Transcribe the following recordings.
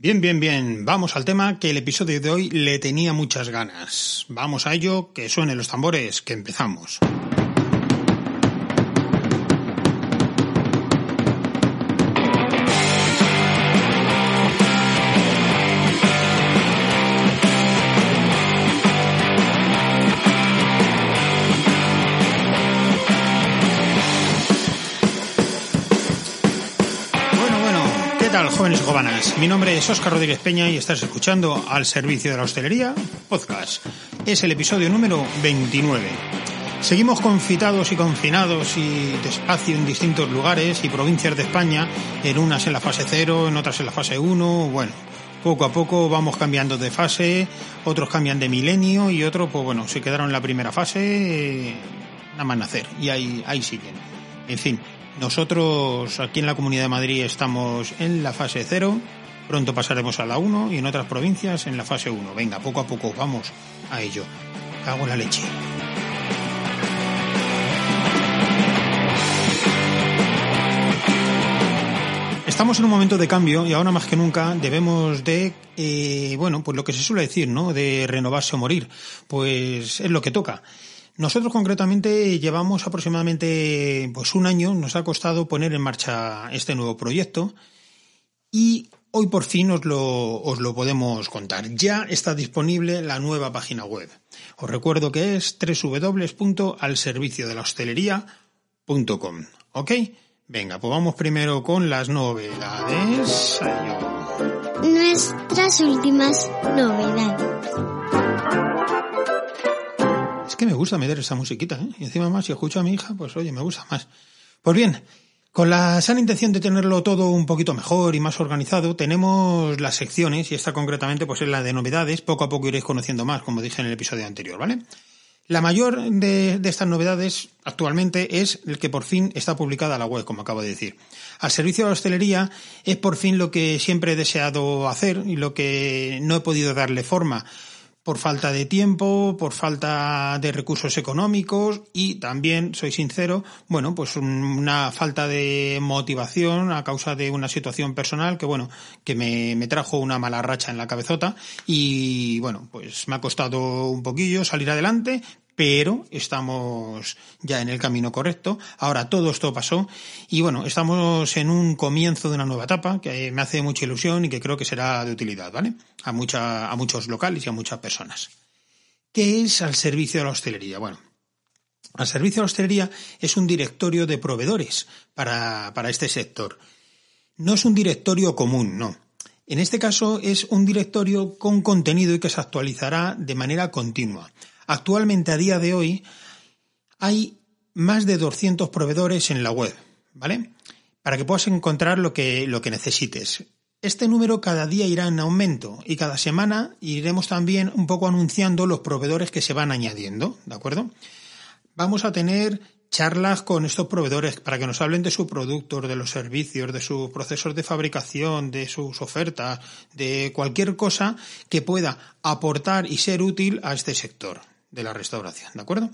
Bien, bien, bien. Vamos al tema que el episodio de hoy le tenía muchas ganas. Vamos a ello, que suenen los tambores, que empezamos. ¿Qué tal, jóvenes y jóvenes? Mi nombre es Óscar Rodríguez Peña y estás escuchando Al Servicio de la Hostelería Podcast. Es el episodio número 29. Seguimos confitados y confinados y despacio en distintos lugares y provincias de España, en unas en la fase 0, en otras en la fase 1, bueno, poco a poco vamos cambiando de fase, otros cambian de milenio y otros, pues bueno, se quedaron en la primera fase, eh, nada más nacer, y ahí, ahí siguen. En fin, nosotros aquí en la Comunidad de Madrid estamos en la fase 0, pronto pasaremos a la 1 y en otras provincias en la fase 1. Venga, poco a poco vamos a ello. Cago en la leche. Estamos en un momento de cambio y ahora más que nunca debemos de, eh, bueno, pues lo que se suele decir, ¿no? De renovarse o morir. Pues es lo que toca. Nosotros concretamente llevamos aproximadamente pues un año, nos ha costado poner en marcha este nuevo proyecto y hoy por fin os lo, os lo podemos contar. Ya está disponible la nueva página web. Os recuerdo que es www.alserviciodelaHostelería.com. ¿Ok? Venga, pues vamos primero con las novedades. Nuestras últimas novedades. Que me gusta meter esa musiquita, ¿eh? Y encima más, si escucho a mi hija, pues oye, me gusta más. Pues bien, con la sana intención de tenerlo todo un poquito mejor y más organizado, tenemos las secciones, y esta concretamente pues es la de novedades, poco a poco iréis conociendo más, como dije en el episodio anterior, ¿vale? La mayor de, de, estas novedades actualmente es el que por fin está publicada la web, como acabo de decir. Al servicio de la hostelería es por fin lo que siempre he deseado hacer y lo que no he podido darle forma por falta de tiempo, por falta de recursos económicos y también, soy sincero, bueno, pues una falta de motivación a causa de una situación personal que, bueno, que me, me, trajo una mala racha en la cabezota y, bueno, pues me ha costado un poquillo salir adelante, pero estamos ya en el camino correcto. Ahora todo esto pasó y bueno, estamos en un comienzo de una nueva etapa que me hace mucha ilusión y que creo que será de utilidad, ¿vale? A, a muchos locales y a muchas personas. ¿Qué es al servicio de la hostelería? Bueno, al servicio de la hostelería es un directorio de proveedores para, para este sector. No es un directorio común, no. En este caso es un directorio con contenido y que se actualizará de manera continua. Actualmente, a día de hoy, hay más de 200 proveedores en la web, ¿vale? Para que puedas encontrar lo que, lo que necesites. Este número cada día irá en aumento y cada semana iremos también un poco anunciando los proveedores que se van añadiendo, ¿de acuerdo? Vamos a tener charlas con estos proveedores para que nos hablen de sus productos, de los servicios, de sus procesos de fabricación, de sus ofertas, de cualquier cosa que pueda aportar y ser útil a este sector de la restauración, ¿de acuerdo?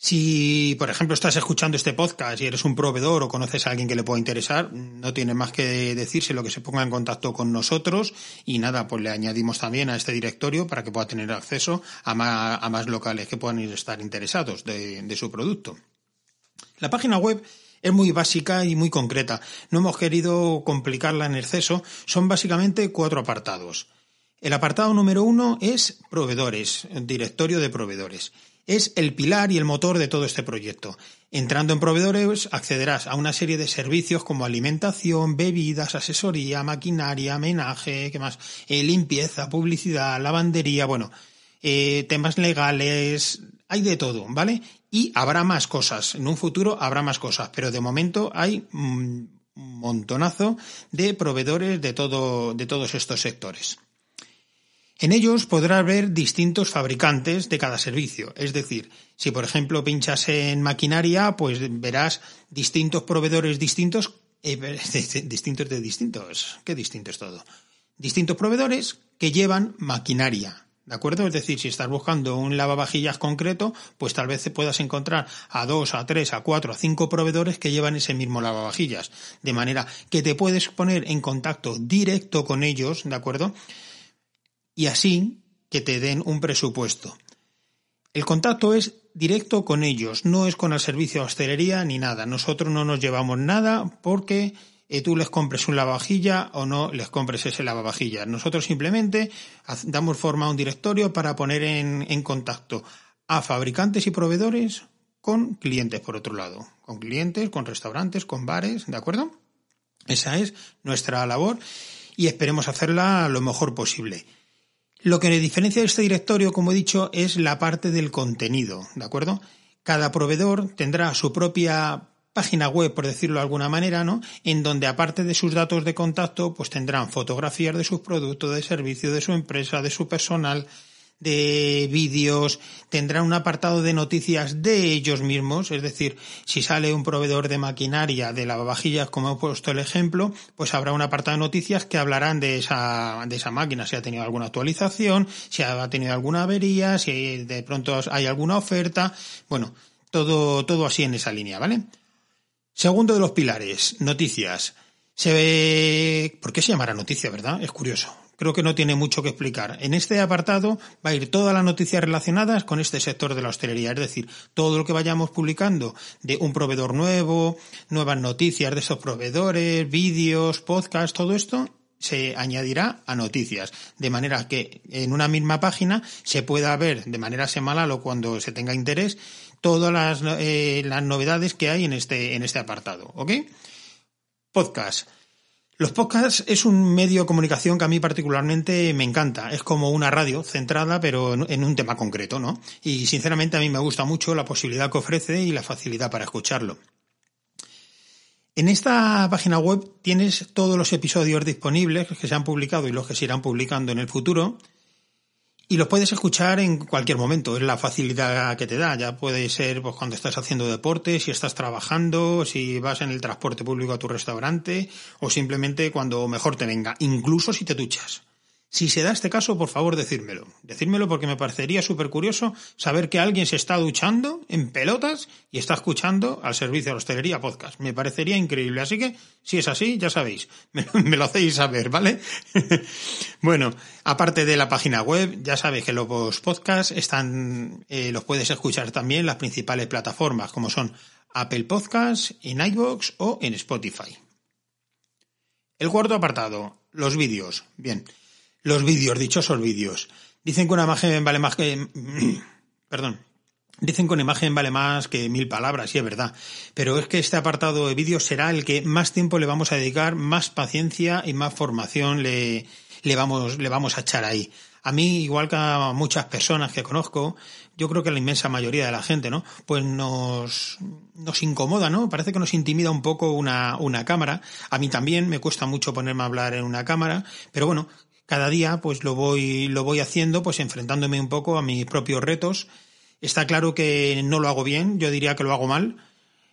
Si, por ejemplo, estás escuchando este podcast y eres un proveedor o conoces a alguien que le pueda interesar, no tiene más que decirse lo que se ponga en contacto con nosotros y nada, pues le añadimos también a este directorio para que pueda tener acceso a más, locales que puedan estar interesados de, de su producto. La página web es muy básica y muy concreta. No hemos querido complicarla en exceso. Son básicamente cuatro apartados. El apartado número uno es proveedores, directorio de proveedores. Es el pilar y el motor de todo este proyecto. Entrando en proveedores accederás a una serie de servicios como alimentación, bebidas, asesoría, maquinaria, menaje, ¿qué más? Eh, limpieza, publicidad, lavandería, bueno, eh, temas legales, hay de todo, ¿vale? Y habrá más cosas. En un futuro habrá más cosas, pero de momento hay un montonazo de proveedores de todo, de todos estos sectores. En ellos podrás ver distintos fabricantes de cada servicio. Es decir, si por ejemplo pinchas en maquinaria, pues verás distintos proveedores distintos, eh, distintos de distintos. ¿Qué distinto es todo? Distintos proveedores que llevan maquinaria. ¿De acuerdo? Es decir, si estás buscando un lavavajillas concreto, pues tal vez puedas encontrar a dos, a tres, a cuatro, a cinco proveedores que llevan ese mismo lavavajillas. De manera que te puedes poner en contacto directo con ellos, ¿de acuerdo? Y así que te den un presupuesto. El contacto es directo con ellos, no es con el servicio de hostelería ni nada. Nosotros no nos llevamos nada porque eh, tú les compres un lavavajilla o no les compres ese lavavajilla. Nosotros simplemente damos forma a un directorio para poner en contacto a fabricantes y proveedores con clientes, por otro lado. Con clientes, con restaurantes, con bares, ¿de acuerdo? Esa es nuestra labor y esperemos hacerla lo mejor posible. Lo que diferencia de este directorio, como he dicho, es la parte del contenido, ¿de acuerdo? Cada proveedor tendrá su propia página web, por decirlo de alguna manera, ¿no? En donde aparte de sus datos de contacto, pues tendrán fotografías de sus productos, de servicio, de su empresa, de su personal, de vídeos, tendrán un apartado de noticias de ellos mismos, es decir, si sale un proveedor de maquinaria de lavavajillas, como he puesto el ejemplo, pues habrá un apartado de noticias que hablarán de esa, de esa máquina, si ha tenido alguna actualización, si ha tenido alguna avería, si de pronto hay alguna oferta, bueno, todo, todo así en esa línea, ¿vale? Segundo de los pilares, noticias. Se ve... ¿Por qué se llamará noticia, verdad? Es curioso. Creo que no tiene mucho que explicar. En este apartado va a ir todas las noticias relacionadas con este sector de la hostelería, es decir, todo lo que vayamos publicando de un proveedor nuevo, nuevas noticias de esos proveedores, vídeos, podcasts, todo esto se añadirá a noticias, de manera que en una misma página se pueda ver de manera semanal o cuando se tenga interés todas las, eh, novedades que hay en este, en este apartado. ¿Ok? Podcast. Los podcasts es un medio de comunicación que a mí particularmente me encanta. Es como una radio centrada, pero en un tema concreto, ¿no? Y sinceramente a mí me gusta mucho la posibilidad que ofrece y la facilidad para escucharlo. En esta página web tienes todos los episodios disponibles que se han publicado y los que se irán publicando en el futuro y los puedes escuchar en cualquier momento, es la facilidad que te da. Ya puede ser pues, cuando estás haciendo deporte, si estás trabajando, si vas en el transporte público a tu restaurante o simplemente cuando mejor te venga, incluso si te duchas. Si se da este caso, por favor, decírmelo. Decírmelo porque me parecería súper curioso saber que alguien se está duchando en pelotas y está escuchando al servicio de hostelería podcast. Me parecería increíble. Así que, si es así, ya sabéis, me, lo hacéis saber, ¿vale? bueno, aparte de la página web, ya sabéis que los podcasts están, eh, los puedes escuchar también en las principales plataformas, como son Apple Podcasts, en iVoox o en Spotify. El cuarto apartado, los vídeos. Bien los vídeos, dichosos vídeos. Dicen que una imagen vale más que... perdón. Dicen que una imagen vale más que mil palabras, y es verdad. Pero es que este apartado de vídeos será el que más tiempo le vamos a dedicar, más paciencia y más formación le, le, vamos, le vamos a echar ahí. A mí, igual que a muchas personas que conozco, yo creo que la inmensa mayoría de la gente, ¿no? Pues nos, nos incomoda, ¿no? Parece que nos intimida un poco una, una cámara. A mí también me cuesta mucho ponerme a hablar en una cámara, pero bueno, cada día pues lo voy, lo voy haciendo, pues enfrentándome un poco a mis propios retos. Está claro que no lo hago bien, yo diría que lo hago mal.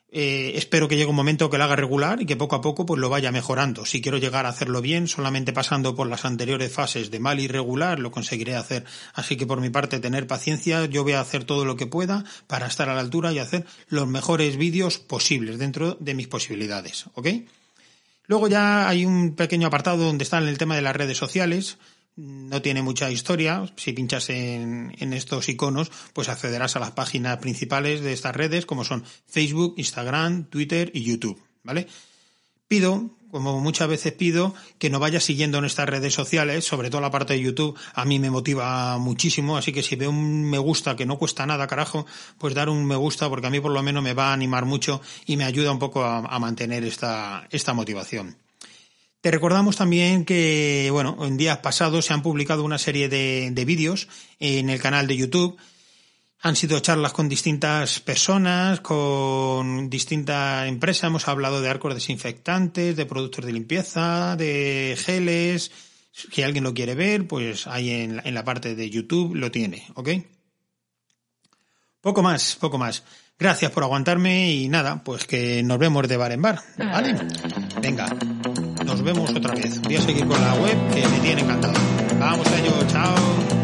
Eh, espero que llegue un momento que lo haga regular y que poco a poco pues lo vaya mejorando. Si quiero llegar a hacerlo bien, solamente pasando por las anteriores fases de mal y regular, lo conseguiré hacer. Así que por mi parte, tener paciencia, yo voy a hacer todo lo que pueda para estar a la altura y hacer los mejores vídeos posibles dentro de mis posibilidades. ¿Ok? Luego ya hay un pequeño apartado donde está el tema de las redes sociales. No tiene mucha historia. Si pinchas en, en, estos iconos, pues accederás a las páginas principales de estas redes, como son Facebook, Instagram, Twitter y YouTube. ¿Vale? Pido como muchas veces pido, que no vayas siguiendo en estas redes sociales, sobre todo la parte de YouTube, a mí me motiva muchísimo, así que si veo un me gusta que no cuesta nada, carajo, pues dar un me gusta porque a mí por lo menos me va a animar mucho y me ayuda un poco a, mantener esta, esta motivación. Te recordamos también que, bueno, en días pasados se han publicado una serie de, de vídeos en el canal de YouTube han sido charlas con distintas personas, con distintas empresas. Hemos hablado de arcos desinfectantes, de productos de limpieza, de geles. Si alguien lo quiere ver, pues ahí en, la parte de YouTube lo tiene, ¿ok? Poco más, poco más. Gracias por aguantarme y nada, pues que nos vemos de bar en bar, ¿vale? Venga, nos vemos otra vez. Voy a seguir con la web que me tiene encantado. Vamos a ello, chao.